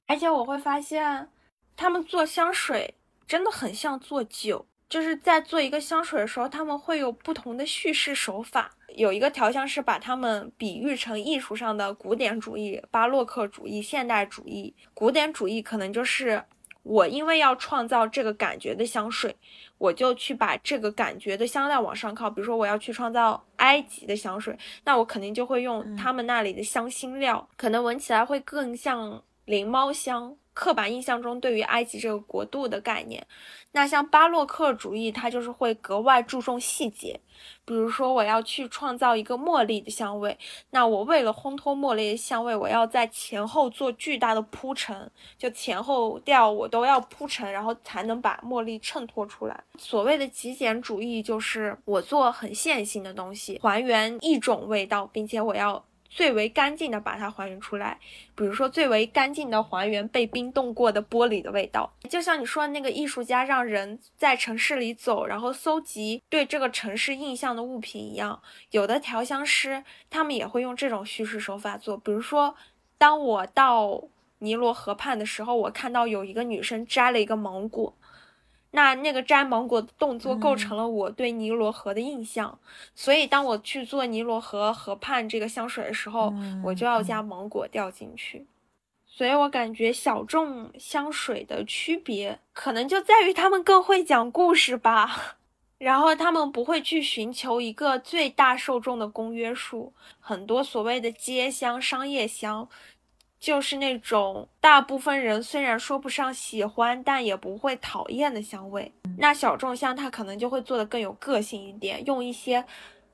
而且我会发现，他们做香水真的很像做酒。就是在做一个香水的时候，他们会有不同的叙事手法。有一个调香师把他们比喻成艺术上的古典主义、巴洛克主义、现代主义。古典主义可能就是我因为要创造这个感觉的香水，我就去把这个感觉的香料往上靠。比如说我要去创造埃及的香水，那我肯定就会用他们那里的香辛料，可能闻起来会更像灵猫香。刻板印象中对于埃及这个国度的概念，那像巴洛克主义，它就是会格外注重细节。比如说，我要去创造一个茉莉的香味，那我为了烘托茉莉的香味，我要在前后做巨大的铺陈，就前后调我都要铺陈，然后才能把茉莉衬托出来。所谓的极简主义，就是我做很线性的东西，还原一种味道，并且我要。最为干净的把它还原出来，比如说最为干净的还原被冰冻过的玻璃的味道，就像你说的那个艺术家让人在城市里走，然后搜集对这个城市印象的物品一样。有的调香师他们也会用这种叙事手法做，比如说当我到尼罗河畔的时候，我看到有一个女生摘了一个芒果，那那个摘芒果的动作构成了我对尼罗河的印象，所以当我去做尼罗河河畔这个香水的时候，我就要加芒果掉进去。所以我感觉小众香水的区别，可能就在于他们更会讲故事吧，然后他们不会去寻求一个最大受众的公约数。很多所谓的街香、商业香。就是那种大部分人虽然说不上喜欢，但也不会讨厌的香味。那小众香它可能就会做的更有个性一点，用一些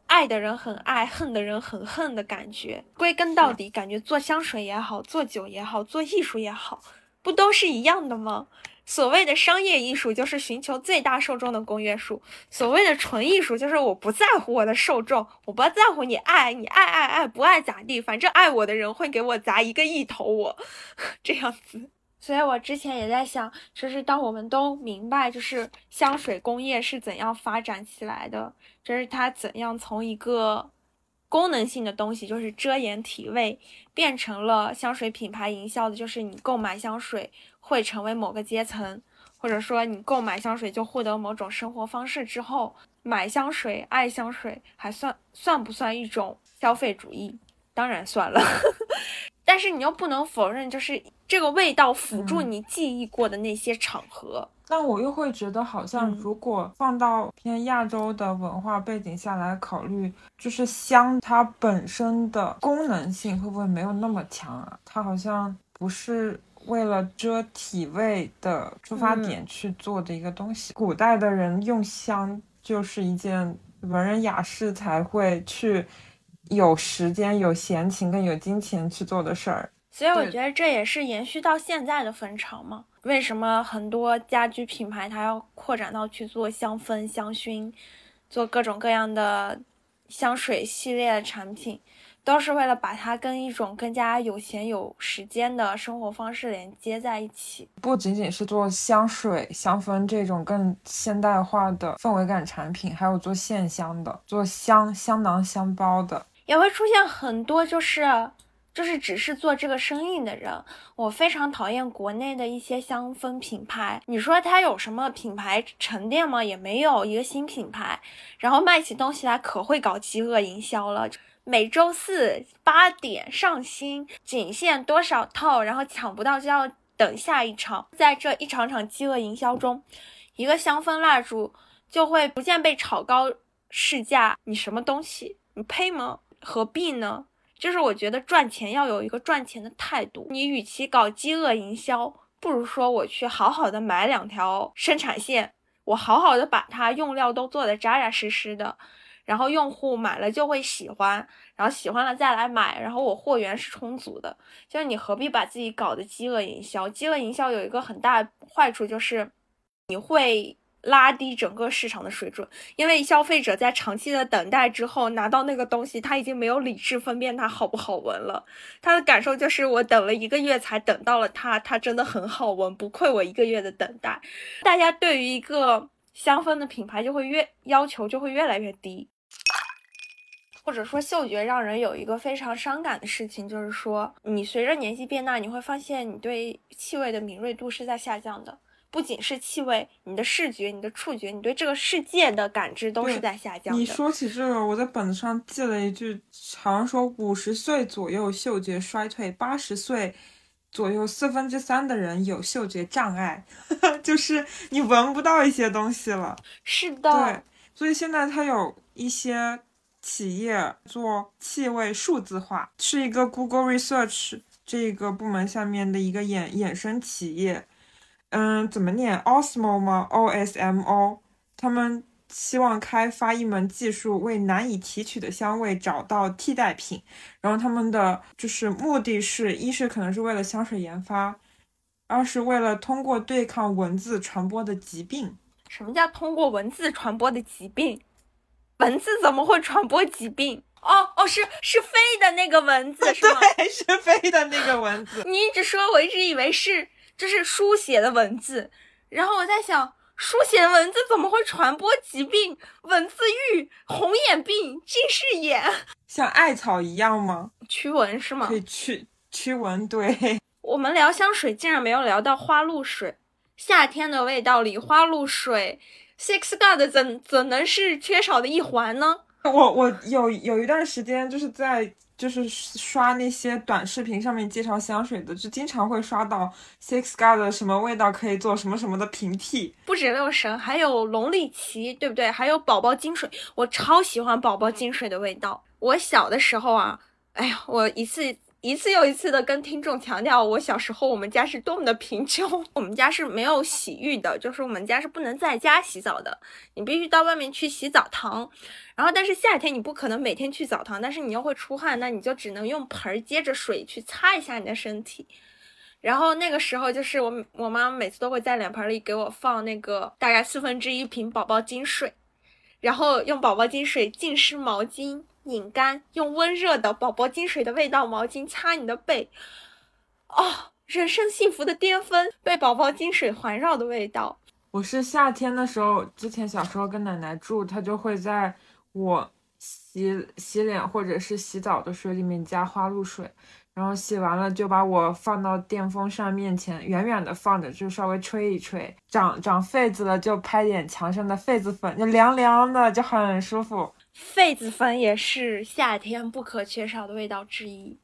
爱的人很爱，恨的人很恨的感觉。归根到底，感觉做香水也好，做酒也好，做艺术也好，不都是一样的吗？所谓的商业艺术就是寻求最大受众的公约数，所谓的纯艺术就是我不在乎我的受众，我不在乎你爱你爱爱爱不爱咋地，反正爱我的人会给我砸一个亿投我，这样子。所以我之前也在想，就是当我们都明白，就是香水工业是怎样发展起来的，就是它怎样从一个功能性的东西，就是遮掩体味，变成了香水品牌营销的，就是你购买香水。会成为某个阶层，或者说你购买香水就获得某种生活方式之后，买香水、爱香水还算算不算一种消费主义？当然算了，但是你又不能否认，就是这个味道辅助你记忆过的那些场合。但我又会觉得，好像如果放到偏亚洲的文化背景下来考虑，就是香它本身的功能性会不会没有那么强啊？它好像不是。为了遮体味的出发点去做的一个东西，古代的人用香就是一件文人雅士才会去有时间、有闲情跟有金钱去做的事儿。所以我觉得这也是延续到现在的风潮嘛。为什么很多家居品牌它要扩展到去做香氛、香薰，做各种各样的香水系列的产品？都是为了把它跟一种更加有钱有时间的生活方式连接在一起，不仅仅是做香水、香氛这种更现代化的氛围感产品，还有做线香的、做香香囊、香包的，也会出现很多就是就是只是做这个生意的人。我非常讨厌国内的一些香氛品牌，你说它有什么品牌沉淀吗？也没有一个新品牌，然后卖起东西来可会搞饥饿营销了。每周四八点上新，仅限多少套，然后抢不到就要等下一场。在这一场场饥饿营销中，一个香氛蜡烛就会逐渐被炒高市价。你什么东西？你配吗？何必呢？就是我觉得赚钱要有一个赚钱的态度。你与其搞饥饿营销，不如说我去好好的买两条生产线，我好好的把它用料都做的扎扎实实的。然后用户买了就会喜欢，然后喜欢了再来买，然后我货源是充足的，就是你何必把自己搞得饥饿营销？饥饿营销有一个很大坏处就是，你会拉低整个市场的水准，因为消费者在长期的等待之后拿到那个东西，他已经没有理智分辨它好不好闻了，他的感受就是我等了一个月才等到了它，它真的很好闻，不愧我一个月的等待。大家对于一个香氛的品牌就会越要求就会越来越低。或者说，嗅觉让人有一个非常伤感的事情，就是说，你随着年纪变大，你会发现你对气味的敏锐度是在下降的。不仅是气味，你的视觉、你的触觉、你对这个世界的感知都是在下降的。你说起这个，我在本子上记了一句，好像说五十岁左右嗅觉衰退，八十岁左右四分之三的人有嗅觉障碍，就是你闻不到一些东西了。是的。对，所以现在它有一些。企业做气味数字化，是一个 Google Research 这个部门下面的一个衍衍生企业。嗯，怎么念？Osmo 吗？O S M O。他们希望开发一门技术，为难以提取的香味找到替代品。然后他们的就是目的是一是可能是为了香水研发，二是为了通过对抗文字传播的疾病。什么叫通过文字传播的疾病？蚊子怎么会传播疾病？哦哦，是是飞的那个蚊子 是吗？对，是飞的那个蚊子。你一直说，我一直以为是就是书写的文字，然后我在想，书写的文字怎么会传播疾病？蚊子浴、红眼病、近视眼，像艾草一样吗？驱蚊是吗？可以驱驱蚊。对，我们聊香水，竟然没有聊到花露水。夏天的味道里，花露水，Six God 怎怎能是缺少的一环呢？我我有有一段时间就是在就是刷那些短视频上面介绍香水的，就经常会刷到 Six God 的什么味道可以做什么什么的平替。不止六神，还有龙力奇，对不对？还有宝宝金水，我超喜欢宝宝金水的味道。我小的时候啊，哎呀，我一次。一次又一次的跟听众强调，我小时候我们家是多么的贫穷，我们家是没有洗浴的，就是我们家是不能在家洗澡的，你必须到外面去洗澡堂。然后，但是夏天你不可能每天去澡堂，但是你又会出汗，那你就只能用盆儿接着水去擦一下你的身体。然后那个时候，就是我我妈妈每次都会在脸盆里给我放那个大概四分之一瓶宝宝金水，然后用宝宝金水浸湿毛巾。拧干，用温热的宝宝金水的味道毛巾擦你的背，哦，人生幸福的巅峰，被宝宝金水环绕的味道。我是夏天的时候，之前小时候跟奶奶住，她就会在我洗洗脸或者是洗澡的水里面加花露水，然后洗完了就把我放到电风扇面前，远远的放着，就稍微吹一吹，长长痱子了就拍点墙上的痱子粉，就凉凉的，就很舒服。痱子粉也是夏天不可缺少的味道之一。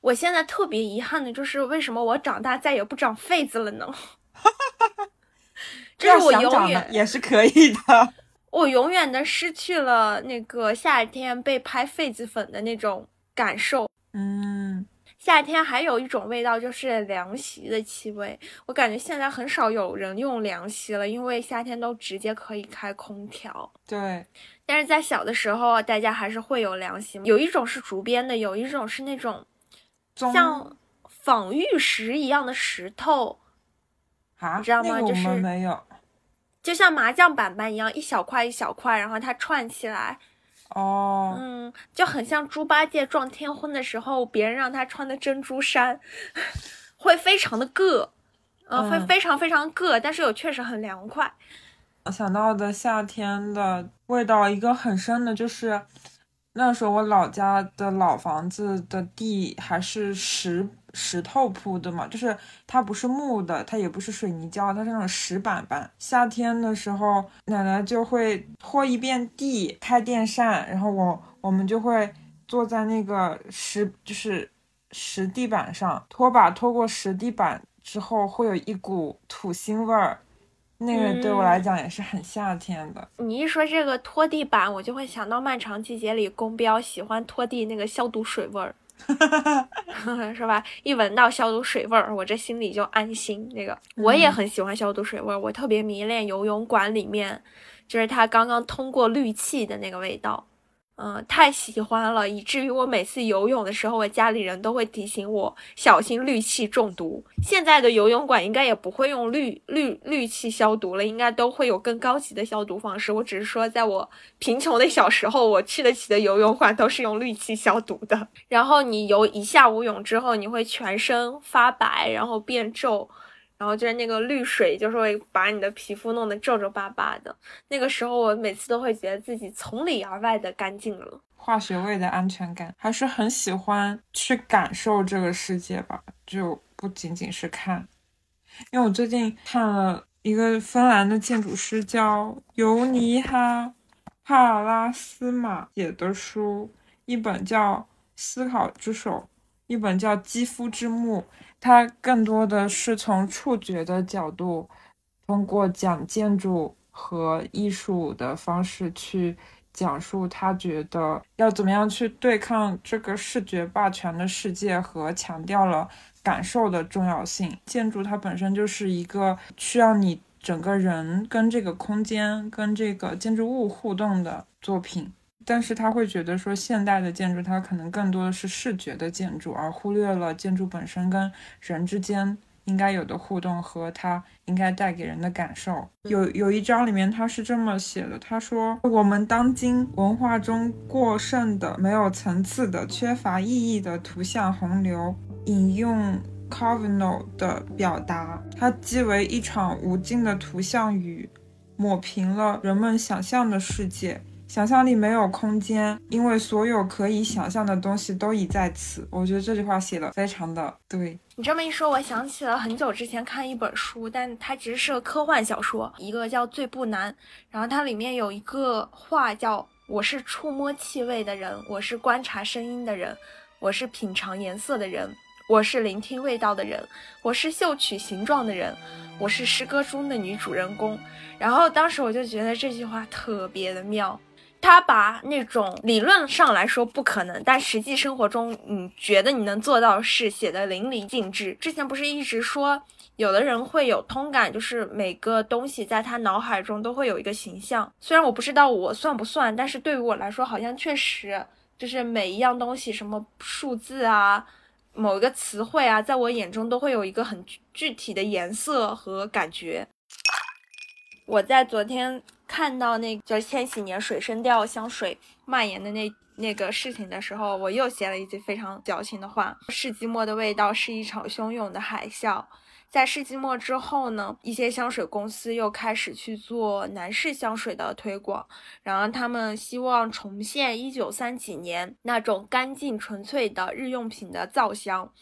我现在特别遗憾的就是，为什么我长大再也不长痱子了呢？这是我永远也是可以的。我永远的失去了那个夏天被拍痱子粉的那种感受。嗯。夏天还有一种味道，就是凉席的气味。我感觉现在很少有人用凉席了，因为夏天都直接可以开空调。对，但是在小的时候，大家还是会有良心。有一种是竹编的，有一种是那种像仿玉石一样的石头，啊，你知道吗？就是没有，就像麻将板板一样，一小块一小块，然后它串起来。哦，嗯，就很像猪八戒撞天婚的时候，别人让他穿的珍珠衫，会非常的硌，呃，会非常非常硌，但是又确实很凉快。我想到的夏天的味道，一个很深的就是。那时候我老家的老房子的地还是石石头铺的嘛，就是它不是木的，它也不是水泥胶，它是那种石板板。夏天的时候，奶奶就会拖一遍地，开电扇，然后我我们就会坐在那个石就是石地板上，拖把拖过石地板之后，会有一股土腥味儿。那个对我来讲也是很夏天的。你一说这个拖地板，我就会想到漫长季节里公标喜欢拖地那个消毒水味儿，是吧？一闻到消毒水味儿，我这心里就安心。那个我也很喜欢消毒水味儿，我特别迷恋游泳馆里面，就是它刚刚通过氯气的那个味道。嗯，太喜欢了，以至于我每次游泳的时候，我家里人都会提醒我小心氯气中毒。现在的游泳馆应该也不会用氯氯氯气消毒了，应该都会有更高级的消毒方式。我只是说，在我贫穷的小时候，我去得起的游泳馆都是用氯气消毒的。然后你游一下午泳之后，你会全身发白，然后变皱。然后就是那个绿水，就是会把你的皮肤弄得皱皱巴巴的。那个时候，我每次都会觉得自己从里而外的干净了。化学味的安全感，还是很喜欢去感受这个世界吧，就不仅仅是看。因为我最近看了一个芬兰的建筑师叫尤尼哈帕拉斯马写的书，一本叫《思考之手》，一本叫《肌肤之目》。他更多的是从触觉的角度，通过讲建筑和艺术的方式去讲述他觉得要怎么样去对抗这个视觉霸权的世界，和强调了感受的重要性。建筑它本身就是一个需要你整个人跟这个空间、跟这个建筑物互动的作品。但是他会觉得说，现代的建筑它可能更多的是视觉的建筑，而忽略了建筑本身跟人之间应该有的互动和它应该带给人的感受。有有一章里面他是这么写的，他说：“我们当今文化中过剩的、没有层次的、缺乏意义的图像洪流。”引用 Cavino 的表达，它即为一场无尽的图像雨，抹平了人们想象的世界。想象力没有空间，因为所有可以想象的东西都已在此。我觉得这句话写的非常的对。你这么一说，我想起了很久之前看一本书，但它其实是个科幻小说，一个叫《最不难》，然后它里面有一个话叫“我是触摸气味的人，我是观察声音的人，我是品尝颜色的人，我是聆听味道的人，我是嗅取形状的人，我是诗歌中的女主人公”。然后当时我就觉得这句话特别的妙。他把那种理论上来说不可能，但实际生活中你觉得你能做到事写的淋漓尽致。之前不是一直说有的人会有通感，就是每个东西在他脑海中都会有一个形象。虽然我不知道我算不算，但是对于我来说，好像确实就是每一样东西，什么数字啊，某一个词汇啊，在我眼中都会有一个很具体的颜色和感觉。我在昨天。看到那就是千禧年水生调香水蔓延的那那个事情的时候，我又写了一句非常矫情的话：世纪末的味道是一场汹涌的海啸。在世纪末之后呢，一些香水公司又开始去做男士香水的推广，然后他们希望重现一九三几年那种干净纯粹的日用品的皂香。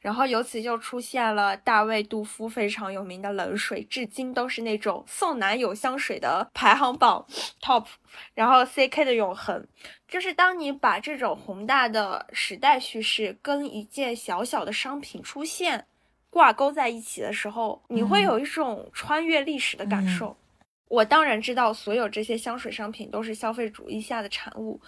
然后由此就出现了大卫杜夫非常有名的冷水，至今都是那种送男友香水的排行榜 top。然后 CK 的永恒，就是当你把这种宏大的时代叙事跟一件小小的商品出现挂钩在一起的时候，你会有一种穿越历史的感受。我当然知道，所有这些香水商品都是消费主义下的产物。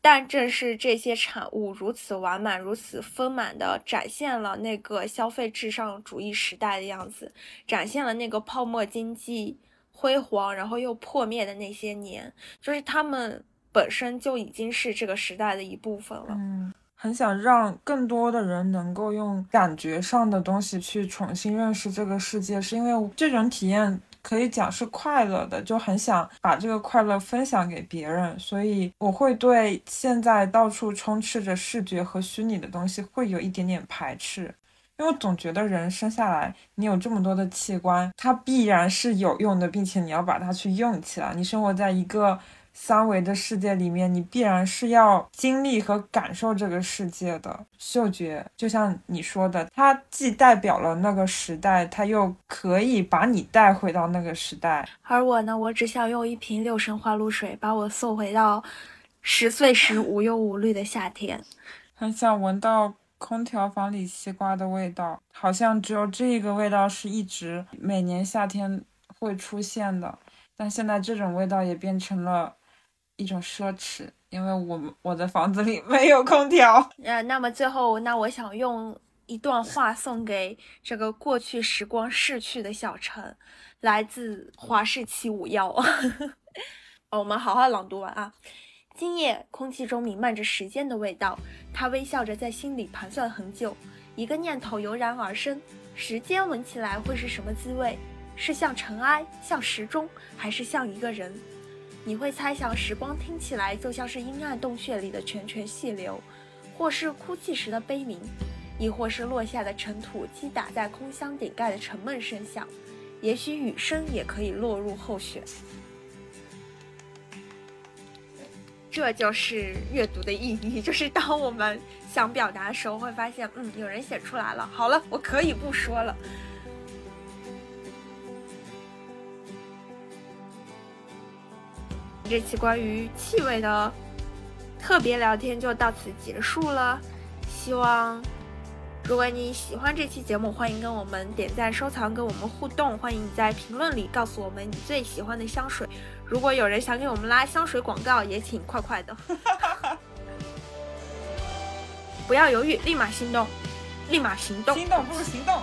但正是这些产物如此完满、如此丰满地展现了那个消费至上主义时代的样子，展现了那个泡沫经济辉煌然后又破灭的那些年，就是他们本身就已经是这个时代的一部分了。嗯，很想让更多的人能够用感觉上的东西去重新认识这个世界，是因为这种体验。可以讲是快乐的，就很想把这个快乐分享给别人，所以我会对现在到处充斥着视觉和虚拟的东西会有一点点排斥，因为我总觉得人生下来，你有这么多的器官，它必然是有用的，并且你要把它去用起来。你生活在一个。三维的世界里面，你必然是要经历和感受这个世界的。嗅觉就像你说的，它既代表了那个时代，它又可以把你带回到那个时代。而我呢，我只想用一瓶六神花露水把我送回到十岁时无忧无虑的夏天。很想闻到空调房里西瓜的味道，好像只有这个味道是一直每年夏天会出现的，但现在这种味道也变成了。一种奢侈，因为我们我的房子里没有空调。呃，那么最后，那我想用一段话送给这个过去时光逝去的小陈，来自华氏七五幺。我们好好朗读完啊。今夜空气中弥漫着时间的味道，他微笑着在心里盘算很久，一个念头油然而生：时间闻起来会是什么滋味？是像尘埃，像时钟，还是像一个人？你会猜想时光听起来就像是阴暗洞穴里的泉泉细流，或是哭泣时的悲鸣，亦或是落下的尘土击打在空箱顶盖的沉闷声响。也许雨声也可以落入后选。这就是阅读的意义，就是当我们想表达的时候，会发现，嗯，有人写出来了。好了，我可以不说了。这期关于气味的特别聊天就到此结束了。希望如果你喜欢这期节目，欢迎跟我们点赞、收藏，跟我们互动。欢迎你在评论里告诉我们你最喜欢的香水。如果有人想给我们拉香水广告，也请快快的，不要犹豫，立马行动，立马行动，心动不如行动。